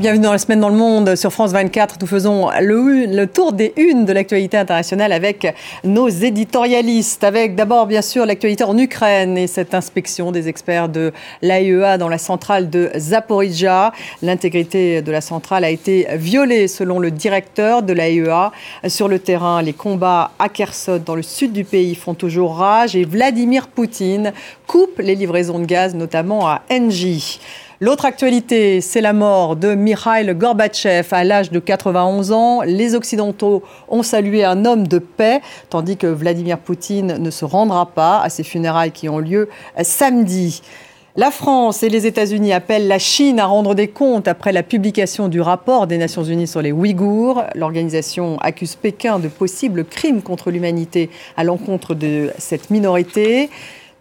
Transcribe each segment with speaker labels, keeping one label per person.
Speaker 1: Bienvenue dans la semaine dans le monde sur France 24. Nous faisons le, tour des unes de l'actualité internationale avec nos éditorialistes. Avec d'abord, bien sûr, l'actualité en Ukraine et cette inspection des experts de l'AIEA dans la centrale de Zaporizhia. L'intégrité de la centrale a été violée selon le directeur de l'AIEA. Sur le terrain, les combats à Kherson, dans le sud du pays, font toujours rage et Vladimir Poutine coupe les livraisons de gaz, notamment à Engie. L'autre actualité, c'est la mort de Mikhail Gorbatchev à l'âge de 91 ans. Les Occidentaux ont salué un homme de paix, tandis que Vladimir Poutine ne se rendra pas à ces funérailles qui ont lieu samedi. La France et les États-Unis appellent la Chine à rendre des comptes après la publication du rapport des Nations Unies sur les Ouïghours. L'organisation accuse Pékin de possibles crimes contre l'humanité à l'encontre de cette minorité.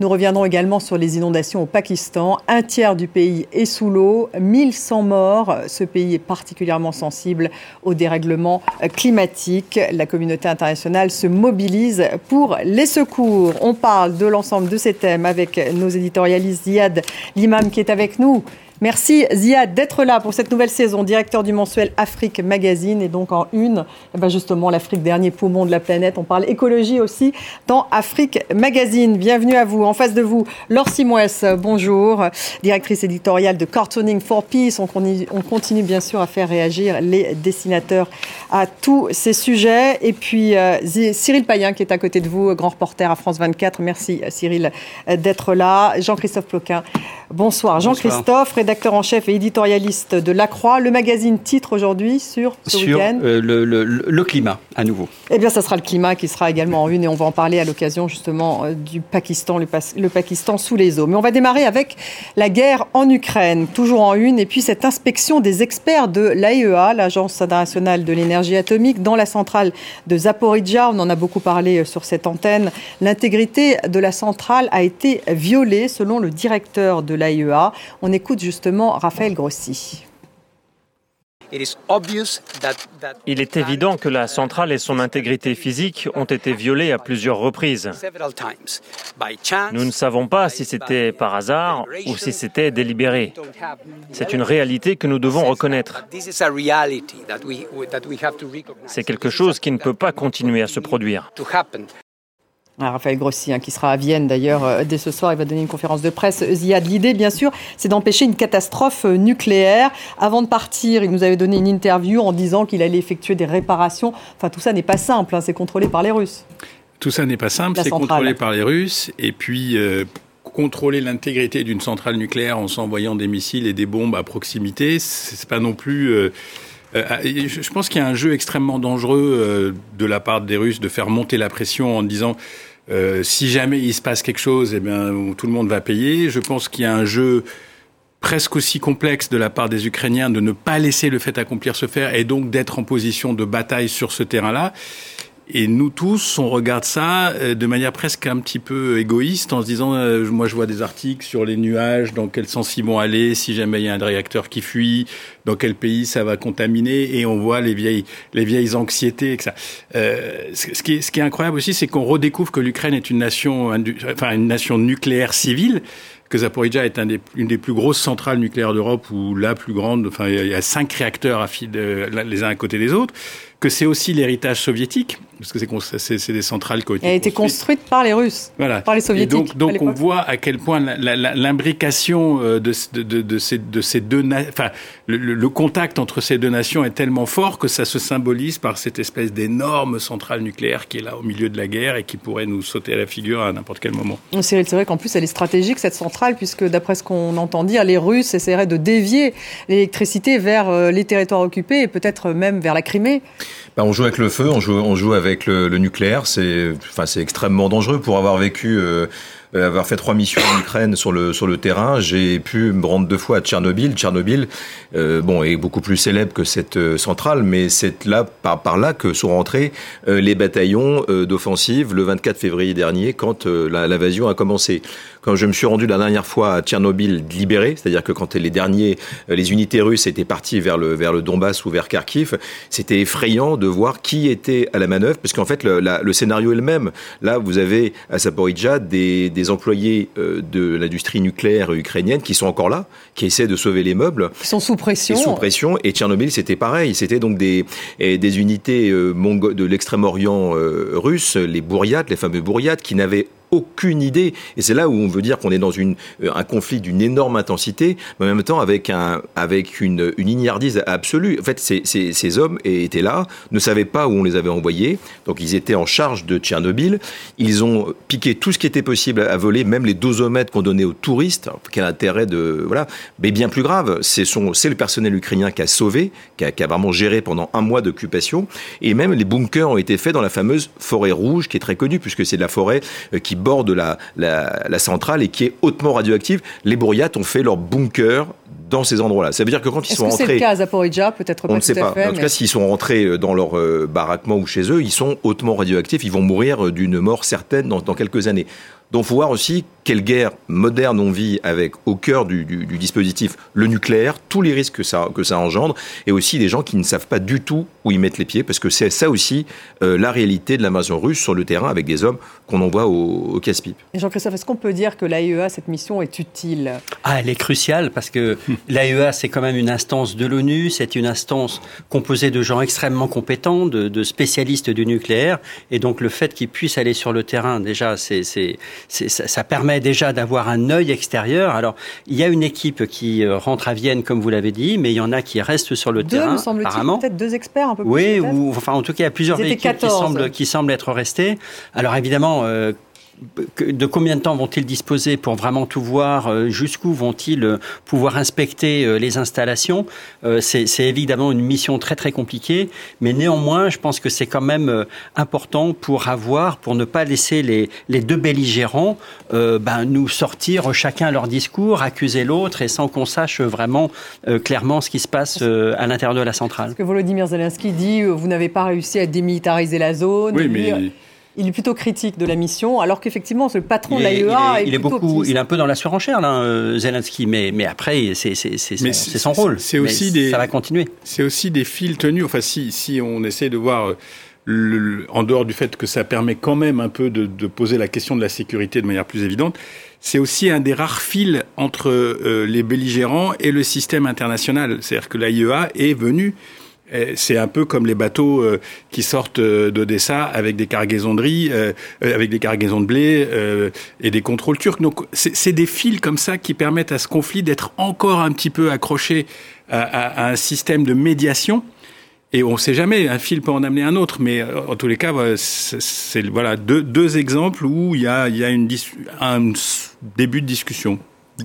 Speaker 1: Nous reviendrons également sur les inondations au Pakistan. Un tiers du pays est sous l'eau, 1100 morts. Ce pays est particulièrement sensible au dérèglement climatique. La communauté internationale se mobilise pour les secours. On parle de l'ensemble de ces thèmes avec nos éditorialistes Ziad Limam qui est avec nous. Merci Ziad d'être là pour cette nouvelle saison, directeur du mensuel Afrique Magazine et donc en une, eh ben justement l'Afrique dernier poumon de la planète. On parle écologie aussi dans Afrique Magazine. Bienvenue à vous. En face de vous, Laure Simoes, bonjour, directrice éditoriale de Cartooning for Peace. On continue bien sûr à faire réagir les dessinateurs à tous ces sujets. Et puis euh, Cyril Payen qui est à côté de vous, grand reporter à France 24. Merci Cyril d'être là. Jean-Christophe Ploquin, bonsoir. Jean-Christophe, rédacteur en chef et éditorialiste de La Croix. Le magazine titre aujourd'hui sur ce
Speaker 2: euh, le, le, climat, à nouveau.
Speaker 1: Eh bien, ça sera le climat qui sera également en une et on va en parler à l'occasion justement euh, du Pakistan, le, le, Pakistan sous les eaux. Mais on va démarrer avec la guerre en Ukraine, toujours en une, et puis cette inspection des experts de l'AIEA, l'Agence internationale de l'énergie atomique, dans la centrale de Zaporizhia. On en a beaucoup parlé euh, sur cette antenne. L'intégrité de la centrale a été violée selon le directeur de l'AIEA. On écoute justement justement Raphaël Grossi.
Speaker 3: Il est évident que la centrale et son intégrité physique ont été violées à plusieurs reprises. Nous ne savons pas si c'était par hasard ou si c'était délibéré. C'est une réalité que nous devons reconnaître. C'est quelque chose qui ne peut pas continuer à se produire.
Speaker 1: Ah, Raphaël Grossi, hein, qui sera à Vienne d'ailleurs euh, dès ce soir, il va donner une conférence de presse. Ziad, l'idée, bien sûr, c'est d'empêcher une catastrophe euh, nucléaire. Avant de partir, il nous avait donné une interview en disant qu'il allait effectuer des réparations. Enfin, tout ça n'est pas simple, hein, c'est contrôlé par les Russes.
Speaker 4: Tout ça n'est pas simple, c'est contrôlé par les Russes. Et puis, euh, contrôler l'intégrité d'une centrale nucléaire en s'envoyant des missiles et des bombes à proximité, c'est pas non plus. je pense qu'il y a un jeu extrêmement dangereux de la part des Russes de faire monter la pression en disant euh, si jamais il se passe quelque chose, eh bien, tout le monde va payer. Je pense qu'il y a un jeu presque aussi complexe de la part des Ukrainiens de ne pas laisser le fait accomplir se faire et donc d'être en position de bataille sur ce terrain-là. Et nous tous, on regarde ça euh, de manière presque un petit peu égoïste en se disant, euh, moi je vois des articles sur les nuages, dans quel sens ils vont aller, si jamais il y a un réacteur qui fuit, dans quel pays ça va contaminer, et on voit les vieilles, les vieilles anxiétés. Ça. Euh, ce, qui est, ce qui est incroyable aussi, c'est qu'on redécouvre que l'Ukraine est une nation, enfin une nation nucléaire civile que Zaporizhia est une des plus grosses centrales nucléaires d'Europe, ou la plus grande. Enfin, il y a cinq réacteurs à fil, les uns à côté des autres que c'est aussi l'héritage soviétique, parce que c'est des centrales qui ont été
Speaker 1: Elle a été construite par les Russes,
Speaker 4: voilà.
Speaker 1: par les soviétiques.
Speaker 4: Et donc, donc on voit à quel point l'imbrication euh, de, de, de, ces, de ces deux, enfin, le, contact entre ces deux nations est tellement fort que ça se symbolise par cette espèce d'énorme centrale nucléaire qui est là au milieu de la guerre et qui pourrait nous sauter à la figure à n'importe quel moment.
Speaker 1: C'est vrai qu'en plus elle est stratégique cette centrale, puisque d'après ce qu'on entend dire, les Russes essaieraient de dévier l'électricité vers euh, les territoires occupés et peut-être même vers la Crimée.
Speaker 5: Bah, on joue avec le feu, on joue, on joue avec le, le nucléaire. C'est, enfin, extrêmement dangereux pour avoir vécu euh, avoir fait trois missions en Ukraine sur le sur le terrain, j'ai pu me rendre deux fois à Tchernobyl. Tchernobyl, euh, bon, est beaucoup plus célèbre que cette euh, centrale, mais c'est là par là que sont rentrés euh, les bataillons d'offensive le 24 février dernier, quand l'invasion a commencé. Quand je me suis rendu la dernière fois à Tchernobyl libéré, c'est-à-dire que quand les derniers, les unités russes étaient parties vers le vers le Donbass ou vers Kharkiv, c'était effrayant de voir qui était à la manœuvre, parce qu'en fait le, scénario est le même. Là, vous avez à Saporidja des employés de l'industrie nucléaire ukrainienne qui sont encore là, qui essaient de sauver les meubles.
Speaker 1: Qui sont sous pression.
Speaker 5: sous pression. Et Tchernobyl, c'était pareil. C'était donc des, des unités de l'extrême-orient russe, les bourriates, les fameux bourriates, qui n'avaient aucune idée. Et c'est là où on veut dire qu'on est dans euh, un conflit d'une énorme intensité, mais en même temps avec, un, avec une, une ignardise absolue. En fait, ces, hommes étaient là, ne savaient pas où on les avait envoyés, donc ils étaient en charge de Tchernobyl. Ils ont piqué tout ce qui était possible à voler, même les dosomètres qu'on donnait aux touristes. quel intérêt de... Voilà. Mais bien plus grave, c'est le personnel ukrainien qui a sauvé, qui a, qui a vraiment géré pendant un mois d'occupation. Et même les bunkers ont été faits dans la fameuse forêt rouge, qui est très connue, puisque c'est de la forêt euh, qui bord de la, la, centrale et qui est hautement radioactive. Les bourriates ont fait leur bunker dans ces endroits-là. Ça veut dire que quand ils sont rentrés...
Speaker 1: c'est le cas à Zaporizhia Peut-être pas
Speaker 5: On ne sait pas. en tout cas, s'ils sont rentrés euh, dans leur euh, baraquement ou chez eux, ils sont hautement radioactifs. Ils vont mourir euh, d'une mort certaine dans, dans quelques années. Donc, faut voir aussi quelle guerre moderne on vit avec au cœur du, du, du, dispositif le nucléaire, tous les risques que ça, que ça engendre, et aussi des gens qui ne savent pas du tout où ils mettent les pieds, parce que c'est ça aussi euh, la réalité de l'invasion russe sur le terrain avec des hommes qu'on envoie au, au casse-pipe.
Speaker 1: Jean-Christophe, est-ce qu'on peut dire que l'AIEA, cette mission, est utile?
Speaker 6: Ah, elle est cruciale, parce que l'AIEA, c'est quand même une instance de l'ONU, c'est une instance composée de gens extrêmement compétents, de, de spécialistes du nucléaire, et donc le fait qu'ils puissent aller sur le terrain, déjà, c'est ça, ça, permet déjà d'avoir un œil extérieur. Alors, il y a une équipe qui euh, rentre à Vienne, comme vous l'avez dit, mais il y en a qui restent sur le
Speaker 1: deux,
Speaker 6: terrain.
Speaker 1: Me semble-t-il, peut-être deux experts un peu plus.
Speaker 6: Oui, ou enfin en tout cas, il y a plusieurs équipes qui semblent, qui semblent être restées. Alors évidemment. Euh, de combien de temps vont-ils disposer pour vraiment tout voir euh, Jusqu'où vont-ils euh, pouvoir inspecter euh, les installations? C'est évidemment une mission très très compliquée, mais néanmoins, je pense que c'est quand même important pour avoir, pour ne pas laisser les, les deux belligérants ben, nous sortir chacun leur discours, accuser l'autre, et sans qu'on sache vraiment clairement ce qui se passe à l'intérieur de la centrale.
Speaker 1: Parce que Volodymyr Zelensky dit vous n'avez pas réussi à démilitariser la zone.
Speaker 4: Oui, mais
Speaker 1: il est plutôt critique de la mission, alors qu'effectivement, ce patron de l'AIEA
Speaker 6: est, il est, beaucoup, il est un peu dans la surenchère, là, euh, Zelensky, mais, mais après, c'est son, rôle. C'est aussi des, ça va continuer.
Speaker 4: C'est aussi des fils tenus. Enfin, si, si on essaie de voir. Le, en dehors du fait que ça permet quand même un peu de, de poser la question de la sécurité de manière plus évidente, c'est aussi un des rares fils entre euh, les belligérants et le système international. C'est-à-dire que l'AIEA est venue c'est un peu comme les bateaux euh, qui sortent euh, d'Odessa avec des cargaisons de riz, euh, avec des cargaisons de blé et des contrôles turcs. Donc c'est des fils comme ça qui permettent à ce conflit d'être encore un petit peu accroché à, un système de médiation. Et on ne sait jamais, un fil peut en amener un autre, mais en tous les cas, c'est voilà deux, deux exemples où il y a, y a une, un début de discussion.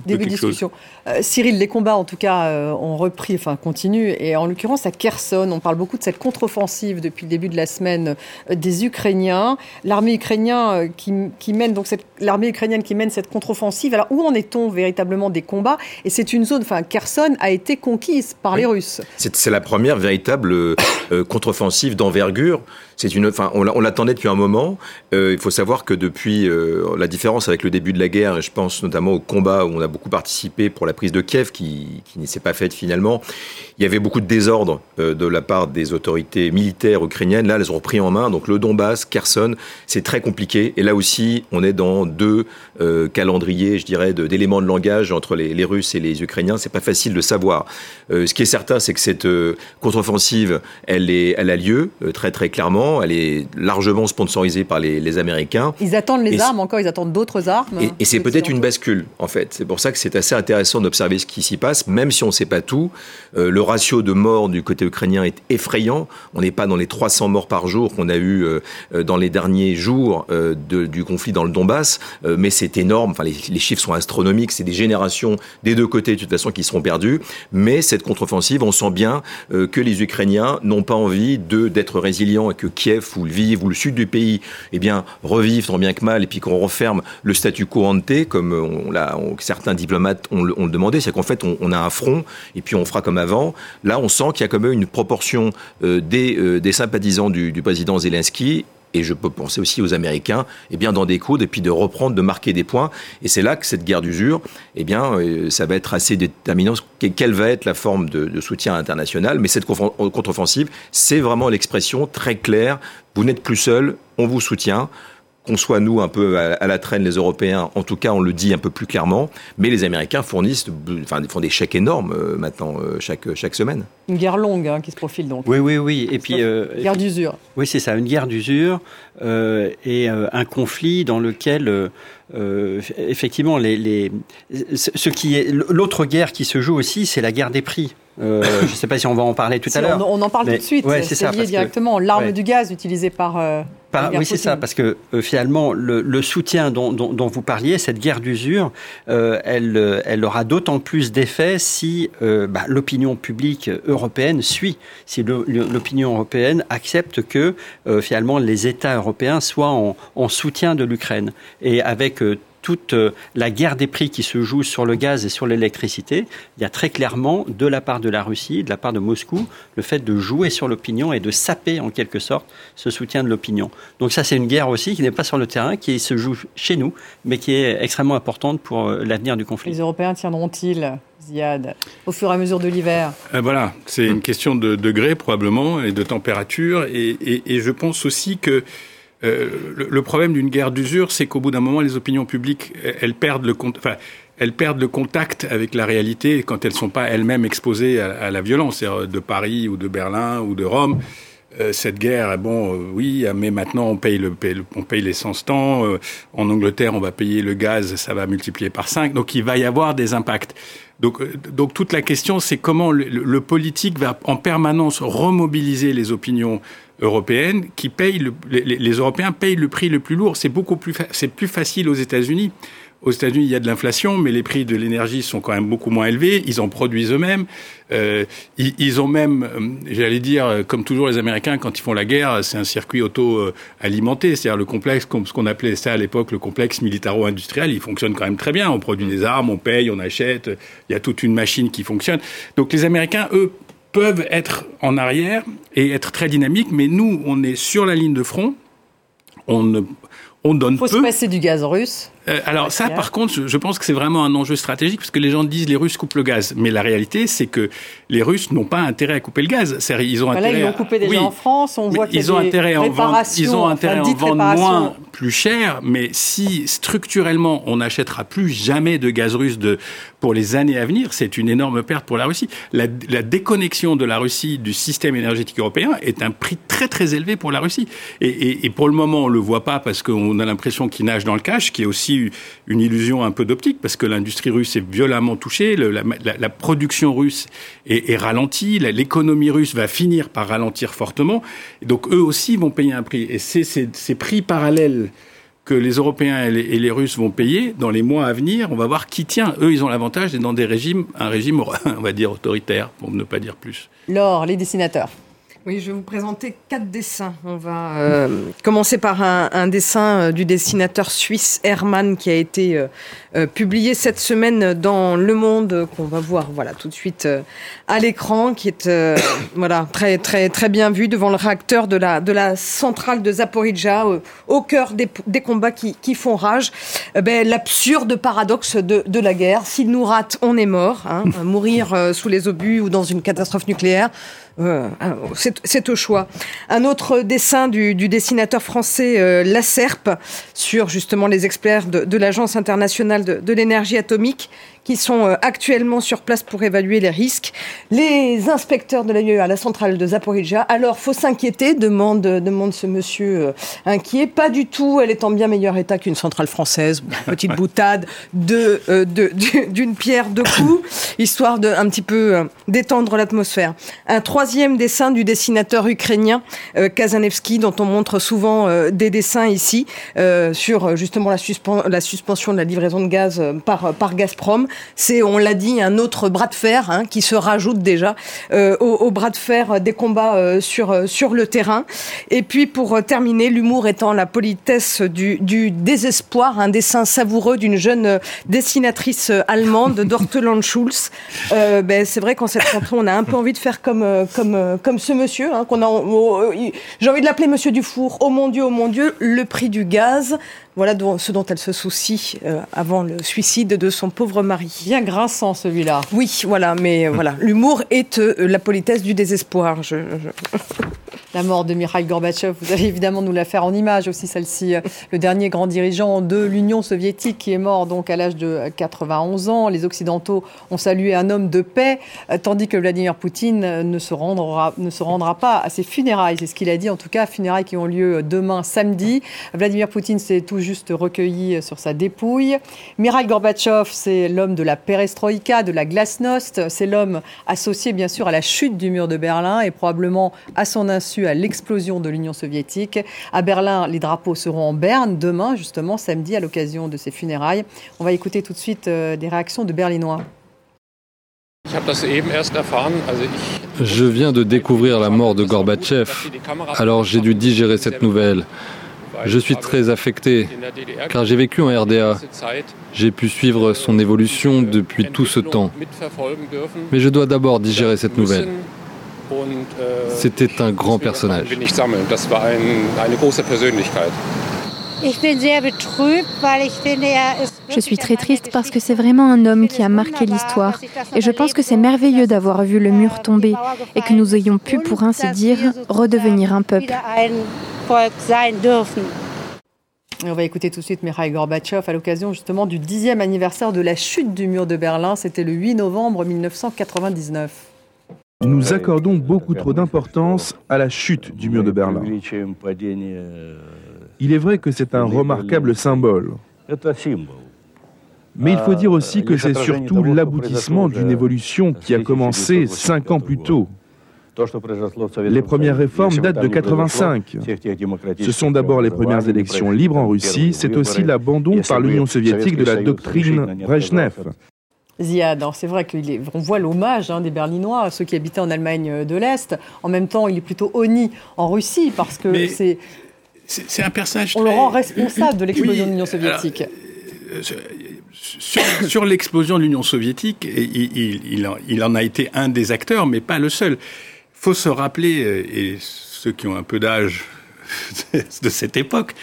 Speaker 1: Début de discussion. Euh, Cyril, les combats en tout cas euh, ont repris, enfin continuent, et en l'occurrence à Kherson, on parle beaucoup de cette contre-offensive depuis le début de la semaine euh, des Ukrainiens. L'armée ukrainienne qui, qui, mène donc cette l'armée ukrainienne qui mène cette contre-offensive. Alors où en est-on véritablement des combats? Et c'est une zone, enfin Kherson a été conquise par les Russes.
Speaker 5: C'est la première véritable contre-offensive d'envergure. C'est une, enfin on l'attendait depuis un moment. il faut savoir que depuis la différence avec le début de la guerre, je pense notamment au combat où on a beaucoup participé pour la prise de Kiev qui, qui ne s'est pas faite finalement. Il y avait beaucoup de désordre euh, de la part des autorités militaires ukrainiennes. Là, elles ont repris en main. Donc le Donbass, Kherson, c'est très compliqué. Et là aussi, on est dans deux euh, calendriers, je dirais, d'éléments de, langage entre les, Russes et les Ukrainiens. C'est pas facile de savoir. Euh, ce qui est certain, c'est que cette euh, contre-offensive, elle, elle a lieu euh, très très clairement. Elle est largement sponsorisée par les, les Américains.
Speaker 1: Ils attendent les armes encore. Ils attendent d'autres armes.
Speaker 5: Et, et c'est peut-être une bascule, en fait. C'est pour ça que c'est assez intéressant d'observer ce qui s'y passe, même si on ne sait pas tout. le ratio de morts du côté ukrainien est effrayant. On n'est pas dans les 300 morts par jour qu'on a eu euh, dans les derniers jours euh, de, du conflit dans le Donbass, euh, mais c'est énorme. Enfin, les, les, chiffres sont astronomiques. C'est des générations des deux côtés de toute façon qui seront perdues. Mais cette contre-offensive, on sent bien que les Ukrainiens n'ont pas envie de d'être résilients et que Kiev ou Lviv ou le sud du pays, eh bien, revivent tant bien que mal et puis qu'on referme le statu quo comme on, on, certains diplomates ont, le demandé. C'est qu'en fait, on, a un front et puis on fera comme avant. Là, on sent qu'il y a quand même une proportion euh, des, euh, des, sympathisants du, président Zelensky et je peux penser aussi aux Américains, eh bien d'en découdre et puis de reprendre, de marquer des points. Et c'est là que cette guerre d'usure, eh bien, euh, ça va être assez déterminant. Quelle va être la forme de, de soutien international Mais cette contre-offensive, c'est vraiment l'expression très claire. Vous n'êtes plus seul, on vous soutient qu'on soit nous un peu à, la traîne les Européens, en tout cas on le dit un peu plus clairement, mais les Américains fournissent, enfin font des chèques énormes euh, maintenant euh, chaque chaque semaine.
Speaker 1: Une guerre longue hein, qui se profile donc.
Speaker 6: Oui oui oui et puis
Speaker 1: euh, guerre d'usure.
Speaker 6: Oui c'est ça une guerre d'usure et un conflit dans lequel effectivement les, les ce qui est l'autre guerre qui se joue aussi c'est la guerre des prix. Je ne sais pas si on va en parler tout à l'heure.
Speaker 1: On, en parle tout de suite. c'est lié directement. L'arme du gaz utilisée par
Speaker 6: oui, c'est ça, parce que euh, finalement, le, soutien dont, vous parliez, cette guerre d'usure, euh, elle, euh, elle, aura d'autant plus d'effet si bah, l'opinion publique européenne suit, si l'opinion européenne accepte que finalement les États européens soient en, en soutien de l'Ukraine. Et avec toute euh, la guerre des prix qui se joue sur le gaz et sur l'électricité, il y a très clairement, de la part de la Russie, de la part de Moscou, le fait de jouer sur l'opinion et de saper en quelque sorte ce soutien de l'opinion. Donc ça, c'est une guerre aussi qui n'est pas sur le terrain, qui se joue chez nous, mais qui est extrêmement importante pour euh, l'avenir du conflit.
Speaker 1: Les Européens tiendront-ils Ziad, au fur et à mesure de l'hiver?
Speaker 4: Euh, Voilà, c'est une question de degré probablement et de température. Et, et je pense aussi que euh, le, problème d'une guerre d'usure, c'est qu'au bout d'un moment, les opinions publiques, elles perdent le le contact avec la réalité quand elles ne sont pas elles-mêmes exposées à, la violence, de Paris ou de Berlin ou de Rome. Euh, cette guerre, bon, euh, oui, mais maintenant on paye, le, on paye l'essence temps. en Angleterre, on va payer le gaz, ça va multiplier par 5. Donc il va y avoir des impacts. Donc, donc toute la question, c'est comment le, politique va en permanence remobiliser les opinions européenne qui paye les, Européens payent le prix le plus lourd. C'est beaucoup plus, c'est plus facile aux États-Unis. Aux États-Unis, il y a de l'inflation, mais les prix de l'énergie sont quand même beaucoup moins élevés. Ils en produisent eux-mêmes. Euh, ils, ont même, euh, j'allais dire, comme toujours les Américains, quand ils font la guerre, c'est un circuit auto-alimenté. C'est-à-dire le complexe, ce qu'on appelait ça à l'époque, le complexe militaro-industriel, il fonctionne quand même très bien. On produit des armes, on paye, on achète. Il y a toute une machine qui fonctionne. Donc les Américains, eux, peuvent être en arrière et être très dynamiques, mais nous, on est sur la ligne de front. On ne, on donne
Speaker 1: Il faut
Speaker 4: se
Speaker 1: passer du gaz russe
Speaker 4: euh, alors ça, par contre, je pense que c'est vraiment un enjeu stratégique parce que les gens disent les Russes coupent le gaz, mais la réalité, c'est que les Russes n'ont pas intérêt à couper le gaz.
Speaker 1: Ils ont intérêt. Là, ils l'ont coupé déjà en France. On voit
Speaker 4: qu'ils ont intérêt à en vendre. Ils ont intérêt à en vendre moins, plus cher. Mais si structurellement, on n'achètera plus jamais de gaz russe de pour les années à venir, c'est une énorme perte pour la Russie. La, la, déconnexion de la Russie du système énergétique européen est un prix très très élevé pour la Russie. Et, et, et pour le moment, on le voit pas parce qu'on a l'impression qu'il nage dans le cash, qui est aussi une illusion un peu d'optique, parce que l'industrie russe est violemment touchée, la, production russe est, ralentie, l'économie russe va finir par ralentir fortement, et donc eux aussi vont payer un prix. Et c'est ces prix parallèles que les Européens et les, Russes vont payer dans les mois à venir. On va voir qui tient. Eux, ils ont l'avantage d'être dans des régimes, un régime, on va dire, autoritaire, pour ne pas dire plus.
Speaker 1: Laure, les dessinateurs.
Speaker 7: Oui, je vais vous présenter quatre dessins. On va euh, commencer par un, dessin euh, du dessinateur suisse Hermann qui a été euh, publié cette semaine dans Le Monde, qu'on va voir voilà tout de suite à l'écran, qui est voilà très très très bien vu devant le réacteur de la de la centrale de Zaporizhia, au cœur des, des combats qui, qui, font rage. ben, l'absurde paradoxe de, de, la guerre. S'il nous rate, on est mort. Hein, mourir sous les obus ou dans une catastrophe nucléaire. Euh, c'est au choix. Un autre dessin du, dessinateur français euh, Lacerpe sur justement les experts de, l'Agence internationale de l'énergie atomique qui sont euh, actuellement sur place pour évaluer les risques. Les inspecteurs de l'AIE à la centrale de Zaporizhia. Alors, faut s'inquiéter, demande, demande ce monsieur euh, inquiet. Pas du tout, elle est en bien meilleur état qu'une centrale française. Petite boutade de, euh, d'une pierre de coups, histoire de un petit peu détendre l'atmosphère. Un troisième dessin du dessinateur ukrainien Kazanevski, dont on montre souvent des dessins ici, sur justement la, la suspension de la livraison de gaz par, par Gazprom c'est, on l'a dit, un autre bras de fer hein, qui se rajoute déjà euh, au, bras de fer des combats euh, sur, euh, sur le terrain. Et puis pour terminer, l'humour étant la politesse du, désespoir, un dessin savoureux d'une jeune dessinatrice allemande, Dorteland Schulz. ben, c'est vrai qu'en cette rentrée, on a un peu envie de faire comme, comme, comme ce monsieur, hein, qu'on a, j'ai envie de l'appeler Monsieur Dufour. Oh mon Dieu, oh mon Dieu, le prix du gaz. Voilà ce dont elle se soucie euh, avant le suicide de son pauvre mari.
Speaker 1: Bien grinçant celui-là.
Speaker 7: Oui, voilà, mais euh, voilà, l'humour est euh, la politesse du désespoir. Je,
Speaker 1: la mort de Mikhail Gorbatchev. Vous allez évidemment nous la faire en image aussi, celle-ci. Le dernier grand dirigeant de l'Union soviétique qui est mort donc à l'âge de 91 ans. Les Occidentaux ont salué un homme de paix, tandis que Vladimir Poutine ne se rendra, ne se rendra pas à ses funérailles. C'est ce qu'il a dit, en tout cas, funérailles qui ont lieu demain samedi. Vladimir Poutine s'est tout juste recueilli sur sa dépouille. Mikhail Gorbatchev, c'est l'homme de la perestroïka, de la glasnost. C'est l'homme associé, bien sûr, à la chute du mur de Berlin et probablement à son insu à l'explosion de l'Union soviétique. À Berlin, les drapeaux seront en berne demain, justement, samedi, à l'occasion de ses funérailles. On va écouter tout de suite euh, des réactions de Berlinois.
Speaker 8: Je viens de découvrir la mort de Gorbatchev, alors j'ai dû digérer cette nouvelle. Je suis très affecté, car j'ai vécu en RDA. J'ai pu suivre son évolution depuis tout ce temps. Mais je dois d'abord digérer cette nouvelle. C'était un grand personnage.
Speaker 9: Je suis très triste parce que c'est vraiment un homme qui a marqué l'histoire. Et je pense que c'est merveilleux d'avoir vu le mur tomber et que nous ayons pu, pour ainsi dire, redevenir un peuple.
Speaker 1: On va écouter tout de suite Mikhail Gorbatchev à l'occasion justement du dixième anniversaire de la chute du mur de Berlin. C'était le 8 novembre 1999.
Speaker 10: Nous accordons beaucoup trop d'importance à la chute du mur de Berlin. Il est vrai que c'est un remarquable symbole. Mais il faut dire aussi que c'est surtout l'aboutissement d'une évolution qui a commencé cinq ans plus tôt. Les premières réformes datent de 85. Ce sont d'abord les premières élections libres en Russie, c'est aussi l'abandon par l'Union soviétique de la doctrine Brezhnev.
Speaker 1: Ziad, c'est vrai qu'on voit l'hommage hein, des Berlinois à ceux qui habitaient en Allemagne de l'Est. En même temps, il est plutôt honni en Russie parce que c'est
Speaker 4: c'est un personnage.
Speaker 1: On le rend responsable de l'explosion de l'Union soviétique.
Speaker 4: Euh, sur, l'explosion de l'Union soviétique, il, il, en a été un des acteurs, mais pas le seul. Il faut se rappeler, euh, et ceux qui ont un peu d'âge de cette époque,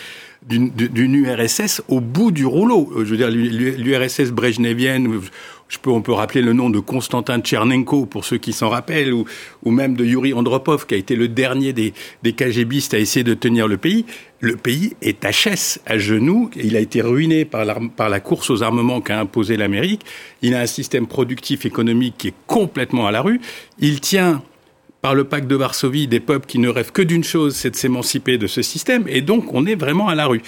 Speaker 4: d'une URSS au bout du rouleau. Je veux dire, l'URSS brejnevienne, je peux, on peut rappeler le nom de Konstantin Tchernenko, pour ceux qui s'en rappellent, ou, même de Yuri Andropov, qui a été le dernier des, des KGBistes à essayer de tenir le pays. Le pays est HS, à genoux. Il a été ruiné par la, par la course aux armements qu'a imposé l'Amérique. Il a un système productif économique qui est complètement à la rue. Il tient par le pacte de Varsovie des peuples qui ne rêvent que d'une chose, c'est de s'émanciper de ce système, et donc on est vraiment à la rue.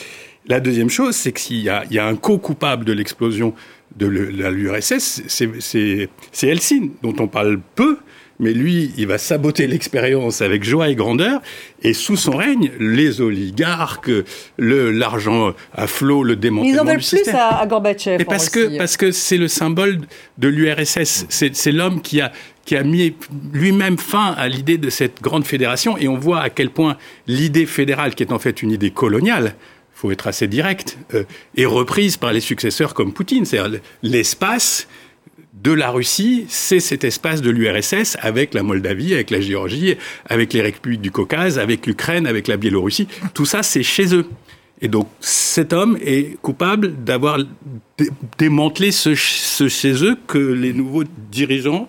Speaker 4: La deuxième chose, c'est qu'il y, y a, un co-coupable de l'explosion de l'URSS, c'est Helsinki, dont on parle peu, mais lui, il va saboter l'expérience avec joie et grandeur. Et sous son règne, les oligarques, l'argent à flot, le démantèlement
Speaker 1: Ils en veulent plus à, Gorbatchev.
Speaker 4: parce que parce que c'est le symbole de l'URSS. C'est l'homme qui a qui a mis lui-même fin à l'idée de cette grande fédération. Et on voit à quel point l'idée fédérale, qui est en fait une idée coloniale, faut être assez direct, euh, est reprise par les successeurs comme Poutine. C'est-à-dire l'espace de la Russie, c'est cet espace de l'URSS avec la Moldavie, avec la Géorgie, avec les républiques du Caucase, avec l'Ukraine, avec la Biélorussie. Tout ça, c'est chez eux. Et donc, cet homme est coupable d'avoir démantelé ce, chez eux que les nouveaux dirigeants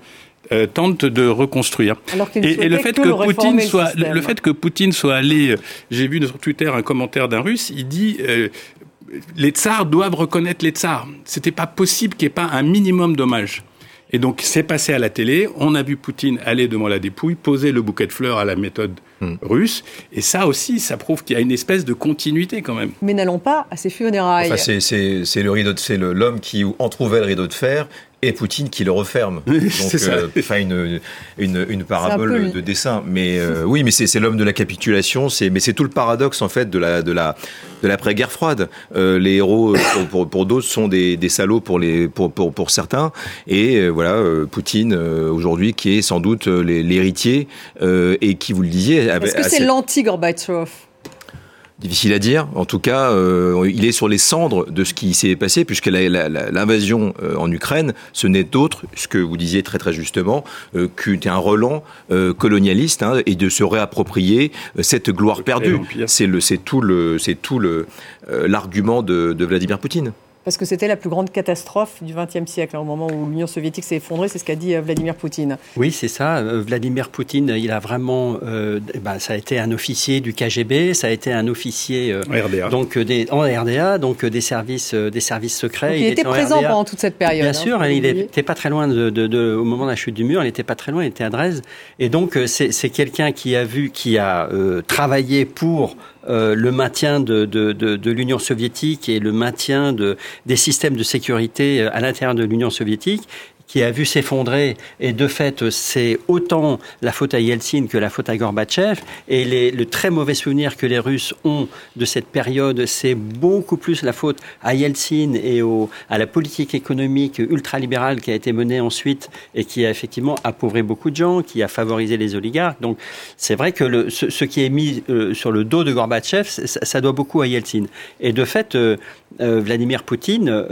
Speaker 4: euh, tentent de reconstruire.
Speaker 1: et,
Speaker 4: le fait que, Poutine soit, le, fait que Poutine soit allé, euh, j'ai vu sur Twitter un commentaire d'un Russe, il dit euh, les tsars doivent reconnaître les tsars. C'était pas possible qu'il n'y ait pas un minimum d'hommage. Et donc, c'est passé à la télé. On a vu Poutine aller devant la dépouille, poser le bouquet de fleurs à la méthode hmm. russe. Et ça aussi, ça prouve qu'il y a une espèce de continuité quand même.
Speaker 1: Mais n'allons pas à ces funérailles.
Speaker 5: Enfin, c'est le rideau, c'est l'homme qui entrouvait le rideau de fer et Poutine qui le referme. Donc, euh, enfin, une, une, une parabole de dessin. Mais euh, oui, mais c'est l'homme de la capitulation. C'est mais c'est tout le paradoxe en fait de la de la de l'après-guerre froide. Euh, les héros pour, pour, pour d'autres sont des, des salauds pour les pour pour, pour certains. Et voilà, Poutine aujourd'hui qui est sans doute l'héritier et qui vous le disiez.
Speaker 1: Est-ce que c'est l'anti-Gorbatchev?
Speaker 5: Difficile à dire. En tout cas, euh, il est sur les cendres de ce qui s'est passé, puisque l'invasion euh, en Ukraine, ce n'est autre, ce que vous disiez très très justement, euh, qu'un relan colonialiste hein, et de se réapproprier cette gloire perdue. C'est tout le, c'est tout le l'argument de, de Vladimir Poutine.
Speaker 1: Parce que c'était la plus grande catastrophe du XXe siècle, hein, au moment où l'Union soviétique s'est effondrée, c'est ce qu'a dit Vladimir Poutine.
Speaker 6: Oui, c'est ça. Vladimir Poutine, il a vraiment, ben, ça a été un officier du KGB, ça a été un officier
Speaker 4: RDA.
Speaker 6: donc des, en RDA, donc des services, des services secrets.
Speaker 1: il, était, présent pendant toute cette période.
Speaker 6: Bien hein, sûr, il n'était pas très loin de, de, au moment de la chute du mur, il n'était pas très loin, il était à Dresde. Et donc c'est quelqu'un qui a vu, qui a travaillé pour euh, le maintien de, de, de, de l'Union soviétique et le maintien de, des systèmes de sécurité euh, à l'intérieur de l'Union soviétique qui a vu s'effondrer. Et de fait, c'est autant la faute à Yeltsin que la faute à Gorbatchev. Et le très mauvais souvenir que les Russes ont de cette période, c'est beaucoup plus la faute à Yeltsin et au, à la politique économique ultralibérale qui a été menée ensuite et qui a effectivement appauvri beaucoup de gens, qui a favorisé les oligarques. Donc c'est vrai que ce, qui est mis euh, sur le dos de Gorbatchev, ça, doit beaucoup à Yeltsin. Et de fait, euh, euh, Vladimir Poutine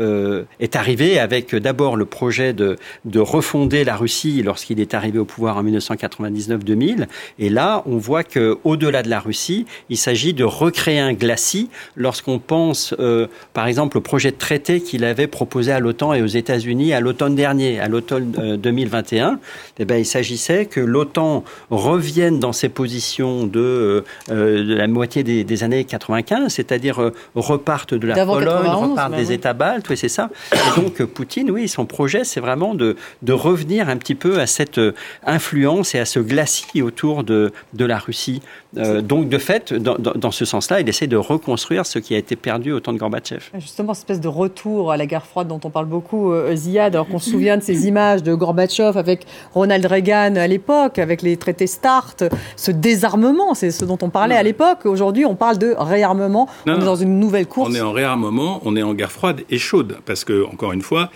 Speaker 6: est arrivé avec d'abord le projet de, de refonder la Russie lorsqu'il est arrivé au pouvoir en 1999-2000. Et là, on voit que au-delà de la Russie, il s'agit de recréer un glacis lorsqu'on pense, euh, par exemple, au projet de traité qu'il avait proposé à l'OTAN et aux États-Unis à l'automne dernier, à l'automne 2021. Eh ben, il s'agissait que l'OTAN revienne dans ses positions de, de la moitié des, des années 95, c'est-à-dire reparte de la Pologne repart des États baltes, oui, c'est ça. Et donc, Poutine, oui, son projet, c'est vraiment de, de revenir un petit peu à cette euh, influence et à ce glacis autour de, de la Russie. Euh, donc, de fait, dans, dans, ce sens-là, il essaie de reconstruire ce qui a été perdu au temps de Gorbatchev.
Speaker 1: Justement, cette espèce de retour à la guerre froide dont on parle beaucoup, euh, Ziad, alors qu'on se souvient de ces images de Gorbatchev avec Ronald Reagan à l'époque, avec les traités START, ce désarmement, c'est ce dont on parlait à l'époque. Aujourd'hui, on parle de réarmement. on est dans une nouvelle course.
Speaker 4: On est en réarmement on est en guerre froide et chaude, parce que, encore une fois,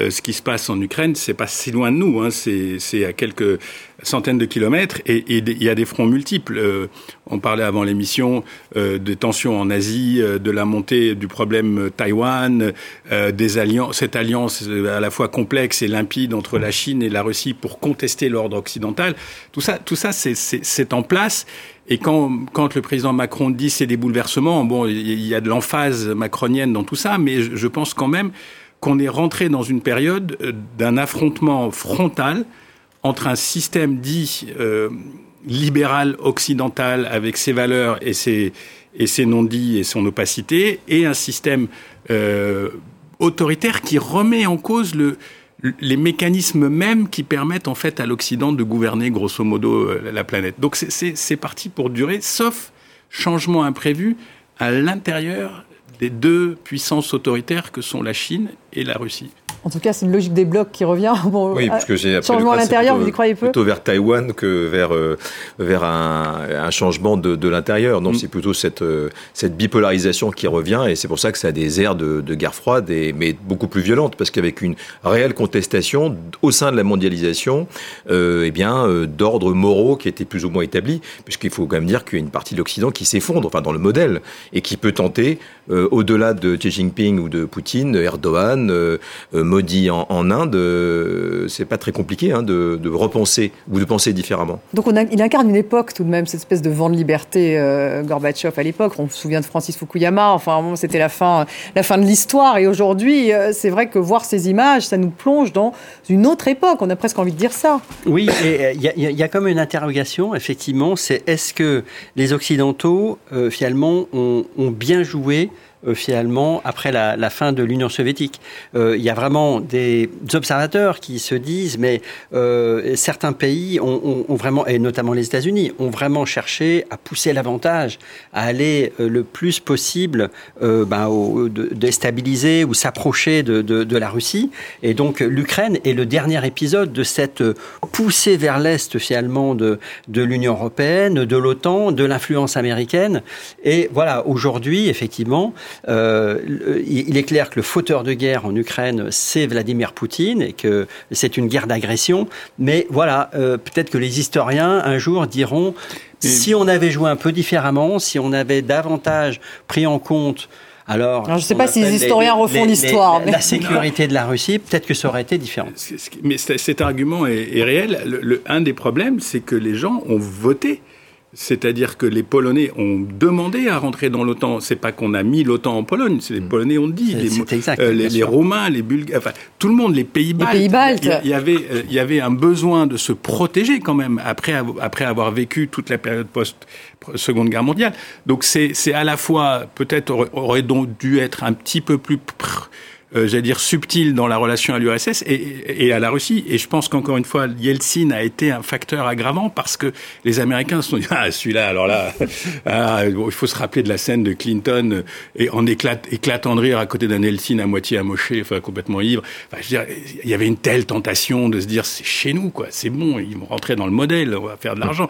Speaker 4: euh, ce qui se passe en Ukraine, c'est pas si loin de nous, hein, c'est à quelques centaines de kilomètres et, il y a des fronts multiples. Euh, on parlait avant l'émission euh, des tensions en Asie, de la montée du problème Taïwan, des alliances, cette alliance à la fois complexe et limpide entre la Chine et la Russie pour contester l'ordre occidental. Tout ça, tout ça, c'est en place. Et quand, quand, le président Macron dit c'est des bouleversements, bon, il y a de l'emphase macronienne dans tout ça, mais je pense quand même qu'on est rentré dans une période euh, d'un affrontement frontal entre un système dit euh, libéral occidental avec ses valeurs et ses, et ses non-dits et son opacité, et un système euh, autoritaire qui remet en cause le, les mécanismes mêmes qui permettent en fait à l'Occident de gouverner grosso modo la planète. Donc c'est parti pour durer, sauf changement imprévu à l'intérieur des deux puissances autoritaires que sont la Chine et la Russie.
Speaker 1: En tout cas, c'est une logique des blocs qui revient.
Speaker 5: Bon, oui, parce que j'ai
Speaker 1: changement à l'intérieur, vous y croyez peu
Speaker 5: Plutôt vers Taïwan que vers euh, vers un, un, changement de, de l'intérieur. Non, mm. c'est plutôt cette euh, cette bipolarisation qui revient, et c'est pour ça que ça a des airs de, de guerre froide, et, mais beaucoup plus violente, parce qu'avec une réelle contestation au sein de la mondialisation, euh, eh bien, euh, d'ordre moraux qui était plus ou moins établi, puisqu'il faut quand même dire qu'il y a une partie de l'Occident qui s'effondre, enfin dans le modèle, et qui peut tenter, au-delà de Xi Jinping ou de Poutine, Erdogan maudit en, en Inde, euh, c'est pas très compliqué hein, de, de, repenser ou de penser différemment.
Speaker 1: Donc on a, il incarne une époque tout de même, cette espèce de vent de liberté, euh, Gorbatchev à l'époque. On se souvient de Francis Fukuyama, enfin c'était la fin, la fin de l'histoire. Et aujourd'hui, euh, c'est vrai que voir ces images, ça nous plonge dans une autre époque. On a presque envie de dire ça.
Speaker 6: Oui, et il y, y, a comme une interrogation, effectivement, c'est est-ce que les Occidentaux, euh, finalement, ont, ont bien joué euh, finalement après la, la, fin de l'Union soviétique. Euh, il y a vraiment des observateurs qui se disent, mais euh, certains pays ont, ont, ont, vraiment, et notamment les États-Unis, ont vraiment cherché à pousser l'avantage, à aller euh, le plus possible euh, ben, au, déstabiliser ou s'approcher de, de, de, la Russie. Et donc l'Ukraine est le dernier épisode de cette poussée vers l'est finalement de, de l'Union européenne, de l'OTAN, de l'influence américaine. Et voilà, aujourd'hui, effectivement, euh, il est clair que le fauteur de guerre en Ukraine, c'est Vladimir Poutine et que c'est une guerre d'agression. Mais voilà, euh, peut-être que les historiens un jour diront si on avait joué un peu différemment, si on avait davantage pris en compte alors,
Speaker 1: Alors, je ne sais pas si les historiens refont l'histoire.
Speaker 6: Mais... La sécurité de la Russie, peut-être que ça aurait été différent.
Speaker 4: Mais cet argument est, est réel. Le, le, un des problèmes, c'est que les gens ont voté C'est-à-dire que les Polonais ont demandé à rentrer dans l'OTAN. C'est pas qu'on a mis l'OTAN en Pologne, c'est les mm. Polonais ont dit. Les, euh, les, Romains, les Bulgares, enfin tout le monde, les Pays-Baltes.
Speaker 1: Pays il,
Speaker 4: il, y avait, euh, il y avait un besoin de se protéger quand même après, après avoir vécu toute la période post Seconde Guerre mondiale. Donc c'est à la fois peut-être aurait, aurait donc dû être un petit peu plus euh, j'allais dire, subtil dans la relation à l'URSS et, et, à la Russie. Et je pense qu'encore une fois, Yeltsin a été un facteur aggravant parce que les Américains se sont dit, ah, celui-là, alors là, ah, il faut se rappeler de la scène de Clinton euh, et en éclate, éclatant de rire à côté d'un Yeltsin à moitié amoché, enfin complètement ivre. Enfin, je veux dire, il y avait une telle tentation de se dire, c'est chez nous, quoi, c'est bon, ils vont rentrer dans le modèle, on va faire de l'argent.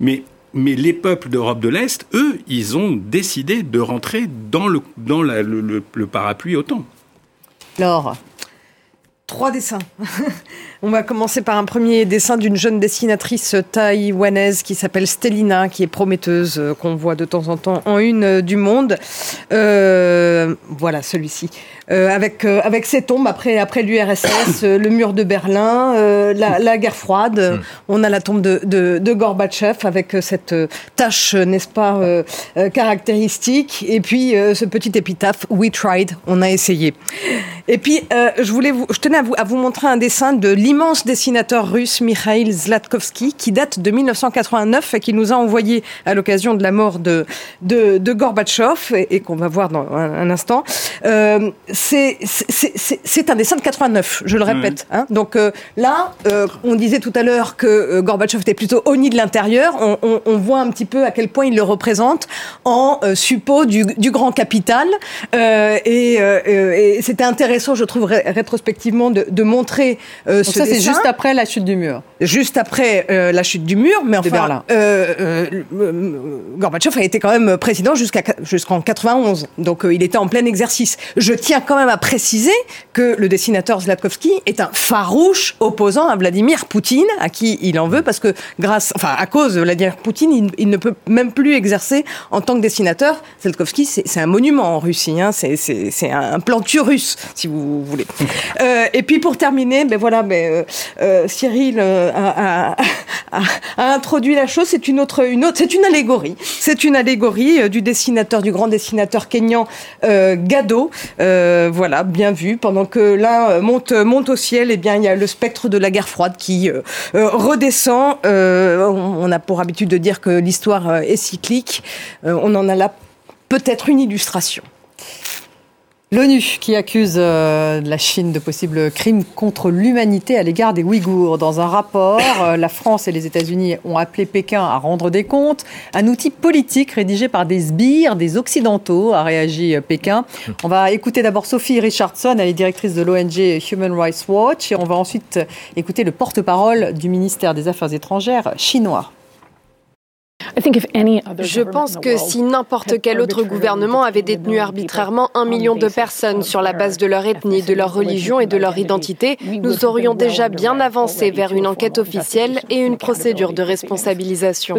Speaker 4: Mais mais les peuples d'Europe de l'Est, eux, ils ont décidé de rentrer dans le, dans le, le, le parapluie OTAN.
Speaker 1: Laure
Speaker 7: Trois dessins. On va commencer par un premier dessin d'une jeune dessinatrice taïwanaise qui s'appelle Stelina, qui est prometteuse, euh, qu'on voit de temps en temps en une euh, du monde. Euh, voilà, celui-ci. Euh, avec euh, avec ces tombes après après l'URSS, le mur de Berlin, la, la, guerre froide. Hmm. On a la tombe de, de, de Gorbatchev avec cette tache, n'est-ce pas, caractéristique. Et puis ce petit épitaphe We tried, on a essayé. Et puis je voulais vous, je tenais à vous à vous montrer un dessin de l'immense dessinateur russe Mikhail Zlatkovsky qui date de 1989 et qui nous a envoyé à l'occasion de la mort de de, de Gorbatchev et, qu'on va voir dans un, un instant. Euh, c'est un dessin de 89, je le répète. Hein. Donc euh, là, euh, on disait tout à l'heure que euh, Gorbatchev était plutôt honni de l'intérieur. On, on, on, voit un petit peu à quel point il le représente en suppôt du, du, grand capital. et, et c'était intéressant, je trouve, rétrospectivement, de, de montrer ce ça,
Speaker 1: c'est juste après la chute du mur.
Speaker 7: Juste après la chute du mur, mais enfin, Gorbatchev a été quand même président jusqu'à jusqu'en 91, donc il était en plein exercice. Je tiens quand même à préciser que le dessinateur Zlatkovsky est un farouche opposant à Vladimir Poutine, à qui il en veut, parce que grâce, enfin, à cause de Vladimir Poutine, il, ne peut même plus exercer en tant que dessinateur. Zlatkovsky, c'est un monument en Russie, hein, c'est un plantu russe, si vous voulez. Euh, et puis pour terminer, ben voilà, ben, euh, euh Cyril euh, a, introduit la chose. C'est une autre, une autre, c'est une allégorie. C'est une allégorie du dessinateur, du grand dessinateur kényan Gado. Voilà, bien vu. Pendant que là monte, au ciel, eh bien, il y a le spectre de la guerre froide qui redescend. on a pour habitude de dire que l'histoire est cyclique. on en a là peut-être une illustration.
Speaker 1: L'ONU qui accuse euh, la Chine de possibles crimes contre l'humanité à l'égard des Ouïghours. Dans un rapport, euh, la France et les États-Unis ont appelé Pékin à rendre des comptes. Un outil politique rédigé par des sbires, des Occidentaux, a réagi euh, Pékin. On va écouter d'abord Sophie Richardson, elle est directrice de l'ONG Human Rights Watch, et on va ensuite écouter le porte-parole du ministère des Affaires étrangères chinois.
Speaker 11: Je pense que si n'importe quel autre gouvernement avait détenu arbitrairement un million de personnes sur la base de leur ethnie, de leur religion et de leur identité, nous aurions déjà bien avancé vers une enquête officielle et une procédure de responsabilisation.